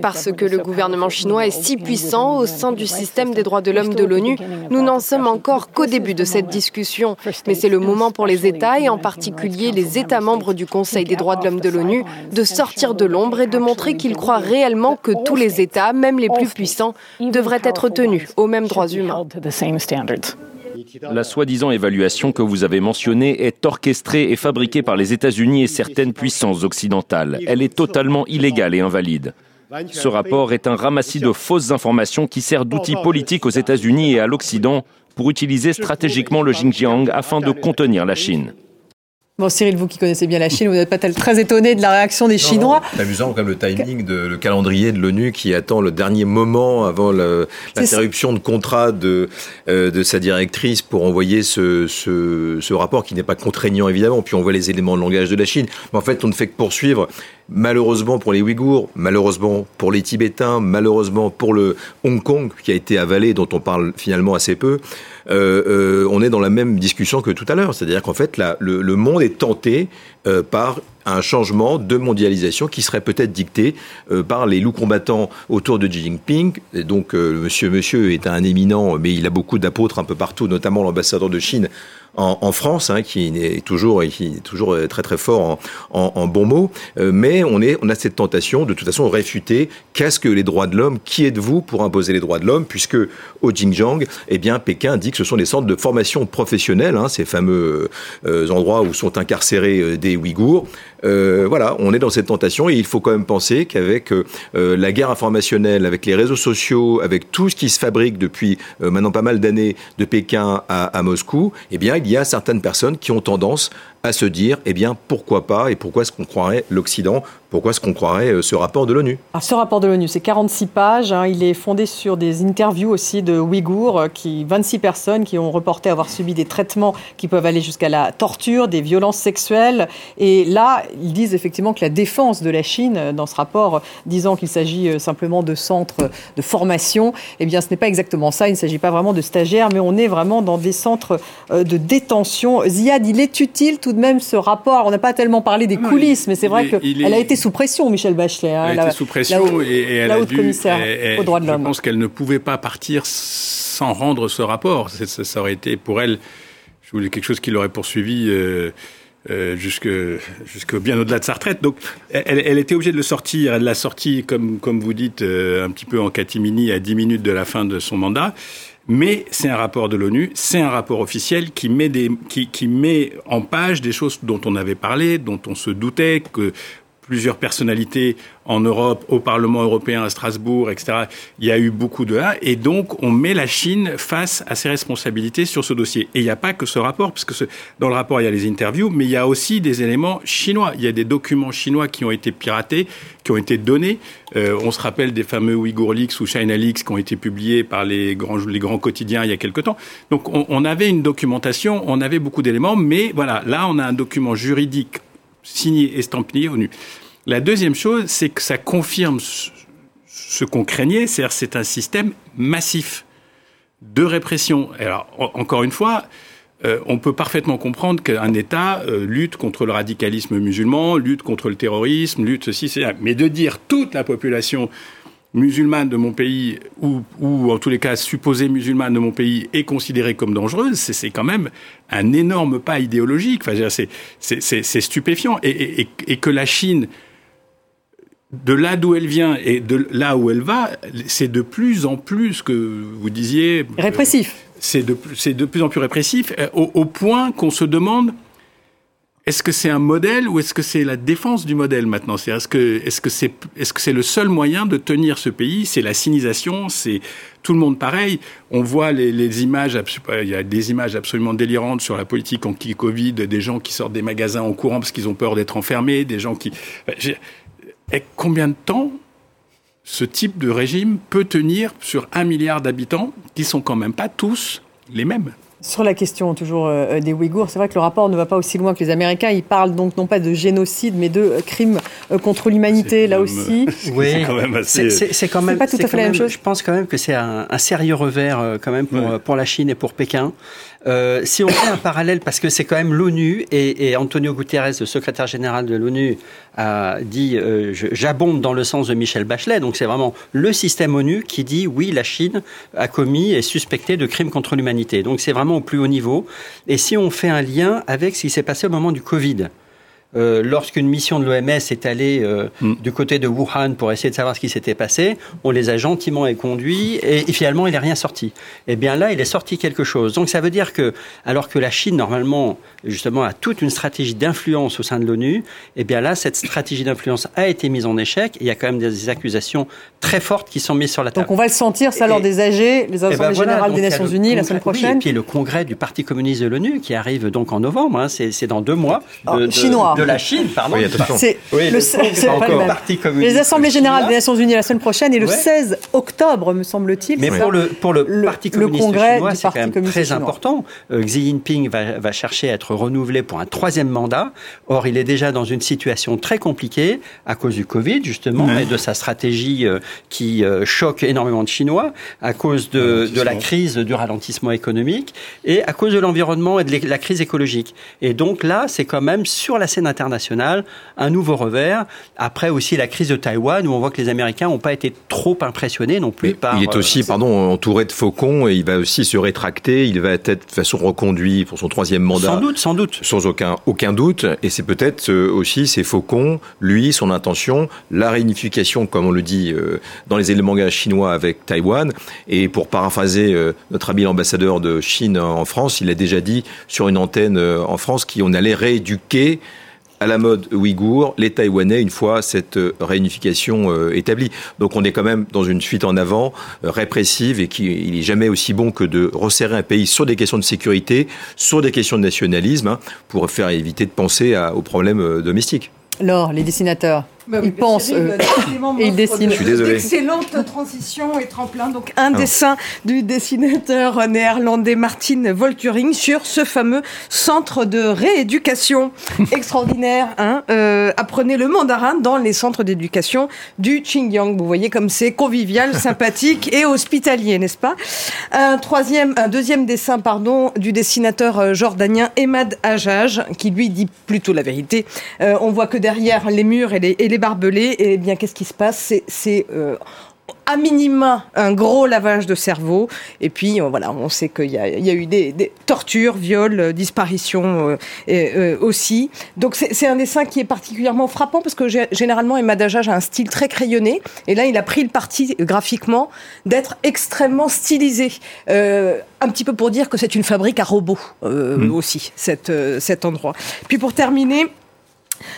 Speaker 11: Parce que le gouvernement chinois est si puissant au sein du système des droits de l'homme de l'ONU, nous n'en sommes encore qu'au début de cette discussion. Mais c'est le moment pour les États, et en particulier les États membres du Conseil des droits de l'homme de l'ONU, de sortir de l'ombre et de montrer qu'ils croient réellement que tous les États, même les plus puissants, devraient être tenus aux mêmes droits humains.
Speaker 12: La soi-disant évaluation que vous avez mentionnée est orchestrée et fabriquée par les États-Unis et certaines puissances occidentales. Elle est totalement illégale et invalide. Ce rapport est un ramassis de fausses informations qui sert d'outil politique aux États-Unis et à l'Occident pour utiliser stratégiquement le Xinjiang afin de contenir la Chine.
Speaker 1: Bon, Cyril, vous qui connaissez bien la Chine, vous n'êtes pas très étonné de la réaction des Chinois
Speaker 5: C'est amusant comme le timing, de, le calendrier de l'ONU qui attend le dernier moment avant l'interruption de contrat de, euh, de sa directrice pour envoyer ce, ce, ce rapport qui n'est pas contraignant évidemment. Puis on voit les éléments de langage de la Chine. Mais en fait, on ne fait que poursuivre malheureusement pour les Ouïghours, malheureusement pour les Tibétains, malheureusement pour le Hong Kong qui a été avalé, dont on parle finalement assez peu, euh, euh, on est dans la même discussion que tout à l'heure. C'est-à-dire qu'en fait, le, monde est tenté euh, par un changement de mondialisation qui serait peut-être dicté par les loups combattants autour de Xi Jinping. Donc, monsieur, monsieur est un éminent, mais il a beaucoup d'apôtres un peu partout, notamment l'ambassadeur de Chine en, France, hein, qui est toujours, qui est toujours très très fort en, en, bons mots. Euh, mais on, est, on a cette tentation de toute façon réfuter qu'est-ce que les droits de l'homme, qui êtes-vous pour imposer les droits de l'homme, puisque au Xinjiang, eh bien, Pékin dit que ce sont des centres de formation professionnelle, hein, ces fameux euh, endroits où sont incarcérés euh, des Ouïghours. voilà, on est dans cette tentation et il faut quand même penser qu'avec la guerre informationnelle, avec les réseaux sociaux, avec tout ce qui se fabrique depuis maintenant pas mal d'années de Pékin à, à Moscou, eh bien, il y a certaines personnes qui ont tendance à se dire, eh bien, pourquoi pas et pourquoi est-ce qu'on croirait l'Occident Pourquoi est-ce qu'on croirait euh, ce rapport de l'ONU
Speaker 1: Ce rapport de l'ONU, c'est 46 pages. Hein. il est fondé sur des interviews aussi de Ouïghours, euh, qui, 26 personnes qui ont reporté avoir subi des traitements qui peuvent aller jusqu'à la torture, des violences sexuelles. Et là, ils disent effectivement que la défense de la Chine, euh, dans ce rapport, disant qu'il s'agit simplement de centres de formation, eh bien, ce n'est pas exactement ça. Il ne s'agit pas vraiment de stagiaires, mais on est vraiment dans des centres de détention. Ziad, il est utile tout de même ce rapport. On n'a pas tellement parlé des coulisses, mais c'est vrai qu'elle a été sous pression, Michel Bachelet.
Speaker 4: Hein, elle a été sous pression et, elle a dû, commissaire aux droits de l'homme. Je pense qu'elle ne pouvait pas partir sans rendre ce rapport. Ça, aurait été pour elle, je voulais quelque chose qui l'aurait poursuivi. Euh, euh, jusque, jusque bien au-delà de sa retraite. Donc, elle, elle, était obligée de le sortir. Elle l'a sorti, comme, comme vous dites, euh, un petit peu en catimini à 10 minutes de la fin de son mandat. Mais c'est un rapport de l'ONU, c'est un rapport officiel qui met, des, qui, qui met en page des choses dont on avait parlé, dont on se doutait, que plusieurs personnalités en Europe, au Parlement européen, à Strasbourg, etc. Il y a eu beaucoup de là, et donc on met la Chine face à ses responsabilités sur ce dossier. Et il n'y a pas que ce rapport, parce que dans le rapport il y a les interviews, mais il y a aussi des éléments chinois. Il y a des documents chinois qui ont été piratés, qui ont été donnés. Euh, on se rappelle des fameux Uyghur Leaks ou China Leaks qui ont été publiés par les grands, les grands quotidiens il y a quelque temps. Donc on, on avait une documentation, on avait beaucoup d'éléments, mais voilà, là on a un document juridique signé, estampillé ONU. La deuxième chose, c'est que ça confirme ce qu'on craignait, c'est-à-dire c'est un système massif de répression. Alors, encore une fois, euh, on peut parfaitement comprendre qu'un État euh, lutte contre le radicalisme musulman, lutte contre le terrorisme, lutte ceci, c'est Mais de dire toute la population musulmane de mon pays, ou, ou en tous les cas supposée musulmane de mon pays, est considérée comme dangereuse, c'est quand même un énorme pas idéologique. Enfin, c'est stupéfiant. Et, et, et, que la Chine, de là d'où elle vient et de là où elle va, c'est de plus en plus, que vous disiez...
Speaker 1: Euh, répressif.
Speaker 4: c'est de, de, plus en plus répressif, euh, au, au point qu'on se demande est-ce que c'est un modèle ou est-ce que c'est la défense du modèle maintenant? Est-ce que est-ce que c'est est-ce que c'est le seul moyen de tenir ce pays? C'est la sinisation, c'est tout le monde pareil. On voit les, les, images, il y a des images absolument délirantes sur la politique anti-Covid, des gens qui sortent des magasins en courant parce qu'ils ont peur d'être enfermés, des gens qui. Et combien de temps ce type de régime peut tenir sur un milliard d'habitants qui sont quand même pas tous les mêmes?
Speaker 1: Sur la question toujours euh, des Ouïghours, c'est vrai que le rapport ne va pas aussi loin que les Américains. Ils parlent donc non pas de génocide, mais de euh, crimes euh, contre l'humanité, là aussi.
Speaker 6: Oui, c'est quand même assez... C'est quand même pas tout à fait la même chose. Je pense quand même que c'est un, un, sérieux revers quand même pour, pour la Chine et pour Pékin. Euh, si on fait un parallèle, parce que c'est quand même l'ONU, et, Antonio Guterres, le secrétaire général de l'ONU, a dit euh, j'abonde dans le sens de Michel Bachelet, donc c'est vraiment le système ONU qui dit oui, la Chine a commis et suspecté de crimes contre l'humanité. Donc c'est vraiment au plus haut niveau. Et si on fait un lien avec ce qui s'est passé au moment du Covid, euh, lorsqu'une mission de l'OMS est allée euh, mm. du côté de Wuhan pour essayer de savoir ce qui s'était passé, on les a gentiment éconduits et, et finalement il n'est rien sorti. Eh bien là, il est sorti quelque chose. Donc ça veut dire que, alors que la Chine normalement justement a toute une stratégie d'influence au sein de l'ONU, eh bien là, cette stratégie d'influence a été mise en échec. il y a quand même des accusations très fortes qui sont mises sur la table.
Speaker 1: Donc on va le sentir ça lors des AG, les eh ben Assemblées générales des Nations Unies la semaine prochaine.
Speaker 6: et puis le congrès du Parti communiste de l'ONU qui arrive donc en novembre, hein, c'est dans deux mois.
Speaker 1: De, chinois
Speaker 6: la Chine, pardon.
Speaker 1: Oui, c'est oui, le, Les Assemblées générales des Nations Unies la semaine prochaine et le 16 octobre, me semble-t-il.
Speaker 6: Mais pour le, pour le, Parti communiste congrès chinois, c'est quand même très important. Euh, Xi Jinping va, va, chercher à être renouvelé pour un troisième mandat. Or, il est déjà dans une situation très compliquée à cause du Covid, justement, et de sa stratégie euh, qui euh, choque énormément de Chinois, à cause de, de la crise du ralentissement économique et à cause de l'environnement et de la crise écologique. Et donc là, c'est quand même sur la scène internationale, un nouveau revers. Après aussi la crise de Taïwan, où on voit que les Américains n'ont pas été trop impressionnés non plus par...
Speaker 5: Il est aussi, pardon, entouré de faucons et il va aussi se rétracter. Il va être de façon reconduit pour son troisième mandat.
Speaker 6: Sans doute, sans doute.
Speaker 5: Sans aucun, aucun doute. Et c'est peut-être aussi ces faucons, lui, son intention, la réunification, comme on le dit dans les éléments chinois avec Taïwan. Et pour paraphraser notre habile ambassadeur de Chine en France, il a déjà dit sur une antenne en France qu'on allait rééduquer à la mode ouïghour les Taïwanais une fois cette réunification établie. Donc on est quand même dans une fuite en avant répressive et qu'il n'est jamais aussi bon que de resserrer un pays sur des questions de sécurité, sur des questions de nationalisme, hein, pour faire éviter de penser aux problèmes domestiques.
Speaker 1: Alors, les dessinateurs bah il pense euh, et il dessine.
Speaker 7: Je suis désolé. Excellente transition et tremplin. Donc un dessin du dessinateur néerlandais Martin Volkering sur ce fameux centre de rééducation extraordinaire. Hein, euh, apprenez le mandarin dans les centres d'éducation du Xinjiang. Vous voyez comme c'est convivial, sympathique et hospitalier, n'est-ce pas? Un troisième, un deuxième dessin, pardon, du dessinateur euh, jordanien Emad Hajjaj, qui lui dit plutôt la vérité. Euh, on voit que derrière les murs et les, et les barbelés, et eh bien qu'est-ce qui se passe? C'est euh, à minima un gros lavage de cerveau. Et puis euh, voilà, on sait qu'il y, a eu des, tortures, viols, euh, disparitions aussi. Donc c'est un dessin qui est particulièrement frappant parce que généralement Emma Dajaj a un style très crayonné. Et là, il a pris le parti graphiquement d'être extrêmement stylisé. un petit peu pour dire que c'est une fabrique à robots mmh. aussi, cet, cet endroit. Puis pour terminer,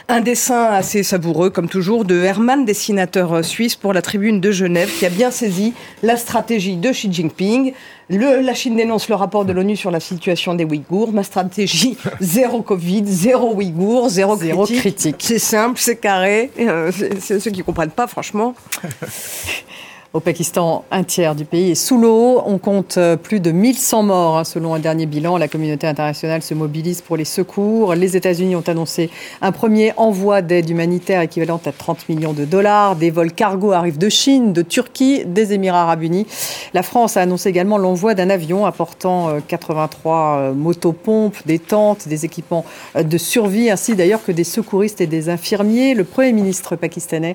Speaker 7: un dessin assez savoureux, comme toujours, de Herman, dessinateur euh, suisse pour la Tribune de Genève, qui a bien saisi la stratégie de Xi Jinping. la Chine dénonce le rapport de l'ONU sur la situation des Ouïghours. Ma stratégie, zéro Covid, zéro Ouïghours, zéro, critique. C'est simple, c'est carré. Euh, c'est ceux qui ne comprennent pas, franchement.
Speaker 1: Au Pakistan, un tiers du pays est sous l'eau. On compte euh, plus de 1100 morts hein, selon un dernier bilan. La communauté internationale se mobilise pour les secours. Les États-Unis ont annoncé un premier envoi d'aide humanitaire équivalente à 30 millions de dollars. Des vols cargo arrivent de Chine, de Turquie, des Émirats arabes unis. La France a annoncé également l'envoi d'un avion apportant 83 euh, euh, motopompes, des tentes, des équipements de survie, ainsi d'ailleurs que des secouristes et des infirmiers. Le Premier ministre pakistanais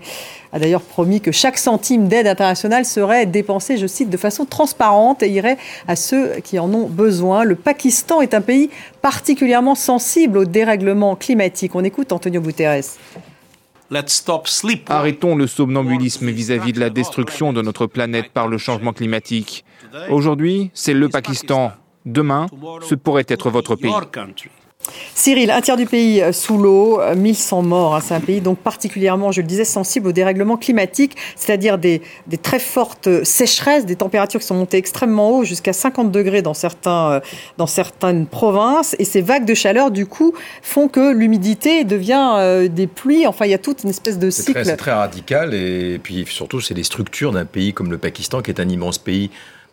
Speaker 1: a d'ailleurs promis que chaque centime d'aide internationale serait dépensé, je cite, de façon transparente et irait à ceux qui en ont besoin. Le Pakistan est un pays particulièrement sensible au dérèglement climatique. On écoute Antonio Guterres.
Speaker 13: Arrêtons le somnambulisme vis-à-vis de la destruction de notre planète par le changement climatique. Aujourd'hui, c'est le Pakistan. Demain, ce pourrait être votre pays.
Speaker 1: Cyril, un tiers du pays euh, sous l'eau, 1100 euh, morts. Hein, c'est un pays donc particulièrement, je le disais, sensible au dérèglement climatique, c'est-à-dire des, très fortes sécheresses, des températures qui sont montées extrêmement haut, jusqu'à 50 degrés dans, certains, euh, dans certaines provinces. Et ces vagues de chaleur, du coup, font que l'humidité devient des pluies. Enfin, il y a toute une espèce de cycle.
Speaker 5: C'est très, très radical. Et puis surtout, c'est les structures d'un pays comme le Pakistan, qui est un immense pays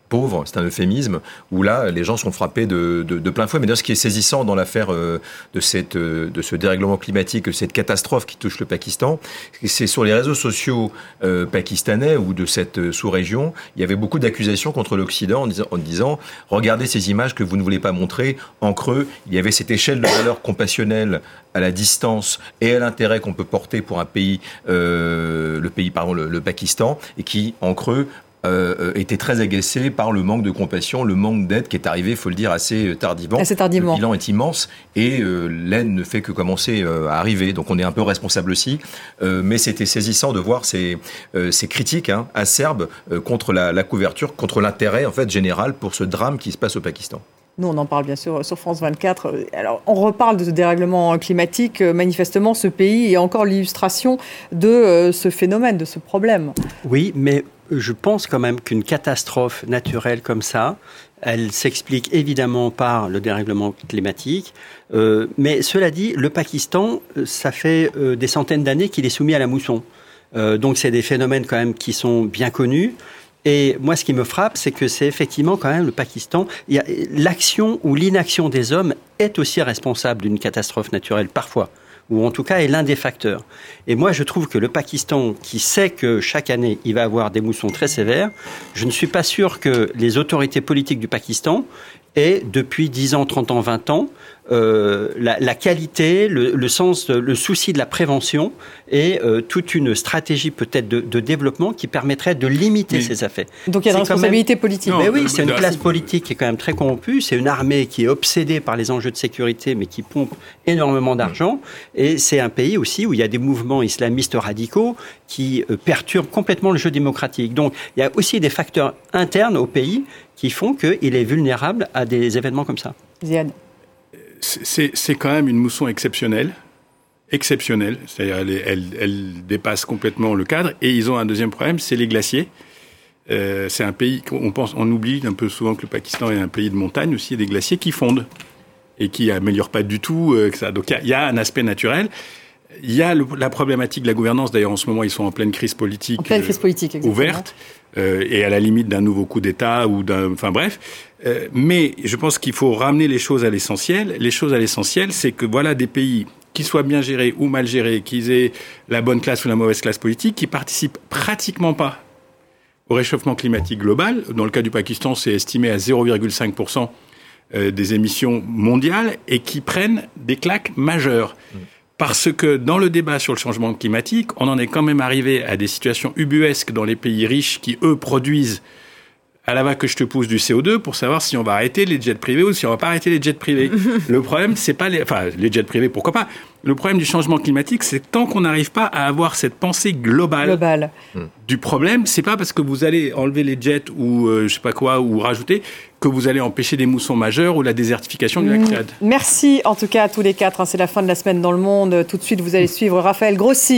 Speaker 5: pauvre, c'est un euphémisme, où là, les gens sont frappés de, de, plein fouet. Mais d'ailleurs, ce qui est saisissant dans l'affaire euh, de, cette, euh, de ce dérèglement climatique, cette catastrophe qui touche le Pakistan, c'est sur les réseaux sociaux euh, pakistanais ou de cette sous-région, il y avait beaucoup d'accusations contre l'Occident en disant, en disant, regardez ces images que vous ne voulez pas montrer. En creux, il y avait cette échelle de valeur compassionnelle à la distance et à l'intérêt qu'on peut porter pour un pays, le pays, pardon, le Pakistan, et qui, en creux, euh, euh, était très agacé par le manque de compassion, le manque d'aide qui est arrivé, il faut le dire, assez euh, tardivement.
Speaker 1: Assez tardivement.
Speaker 5: Le bilan est immense et l'aide ne fait que commencer à arriver. Donc on est un peu responsable aussi. mais c'était saisissant de voir ces, ces critiques hein, acerbes contre la, la couverture, contre l'intérêt en fait général pour ce drame qui se passe au Pakistan.
Speaker 1: Nous, on en parle bien sûr sur France 24. Alors, on reparle de ce dérèglement climatique. Manifestement, ce pays est encore l'illustration de ce phénomène, de ce problème.
Speaker 6: Oui, mais je pense quand même qu'une catastrophe naturelle comme ça, elle s'explique évidemment par le dérèglement climatique. Euh, mais cela dit, le Pakistan, euh, ça fait euh, des centaines d'années qu'il est soumis à la mousson. donc c'est des phénomènes quand même qui sont bien connus. Et moi, ce qui me frappe, c'est que c'est effectivement quand même le Pakistan. L'action ou l'inaction des hommes est aussi responsable d'une catastrophe naturelle parfois ou en tout cas est l'un des facteurs. Et moi, je trouve que le Pakistan, qui sait que chaque année, il va avoir des moussons très sévères, je ne suis pas sûr que les autorités politiques du Pakistan, et depuis 10 ans, 30 ans, 20 ans, euh, la, qualité, le, sens, le souci de la prévention et euh, toute une stratégie peut-être de, développement qui permettrait de limiter ces effets.
Speaker 1: Donc il y a une responsabilité politique.
Speaker 6: mais oui, c'est une classe politique qui est quand même très corrompue. C'est une armée qui est obsédée par les enjeux de sécurité, mais qui pompe énormément d'argent. Et c'est un pays aussi où il y a des mouvements islamistes radicaux qui euh, perturbent complètement le jeu démocratique. Donc il y a aussi des facteurs internes au pays qui font qu'il est vulnérable à des événements comme ça.
Speaker 1: Ziad
Speaker 4: c'est quand même une mousson exceptionnelle. Exceptionnelle. C'est-à-dire, elle, elle, dépasse complètement le cadre. Et ils ont un deuxième problème, c'est les glaciers. Euh, c'est un pays qu'on pense, on oublie un peu souvent que le Pakistan est un pays de montagne aussi, il y a des glaciers qui fondent et qui améliorent pas du tout euh, ça. Donc il y, a un aspect naturel. Il y a la problématique de la gouvernance. D'ailleurs, en ce moment, ils sont en pleine crise politique,
Speaker 1: en pleine crise politique
Speaker 4: ouverte euh, et à la limite d'un nouveau coup d'État ou d'un. Enfin bref. Euh, mais je pense qu'il faut ramener les choses à l'essentiel. Les choses à l'essentiel, c'est que voilà des pays qui soient bien gérés ou mal gérés, qu'ils aient la bonne classe ou la mauvaise classe politique, qui participent pratiquement pas au réchauffement climatique global. Dans le cas du Pakistan, c'est estimé à 0,5% euh, des émissions mondiales et qui prennent des claques majeures. Mmh. Parce que dans le débat sur le changement climatique, on en est quand même arrivé à des situations ubuesques dans les pays riches qui, eux, produisent à la va que je te pousse du CO2 pour savoir si on va arrêter les jets privés ou si on va pas arrêter les jets privés. le problème, c'est pas les, enfin, les jets privés, pourquoi pas. Le problème du changement climatique, c'est tant qu'on n'arrive pas à avoir cette pensée globale,
Speaker 1: globale.
Speaker 4: du problème, c'est pas parce que vous allez enlever les jets ou euh, je sais pas quoi ou rajouter que vous allez empêcher des moussons majeurs ou la désertification du lac Tchad.
Speaker 1: Merci en tout cas à tous les quatre. Hein. c'est la fin de la semaine dans le monde. Tout de suite, vous allez suivre Raphaël Grossi.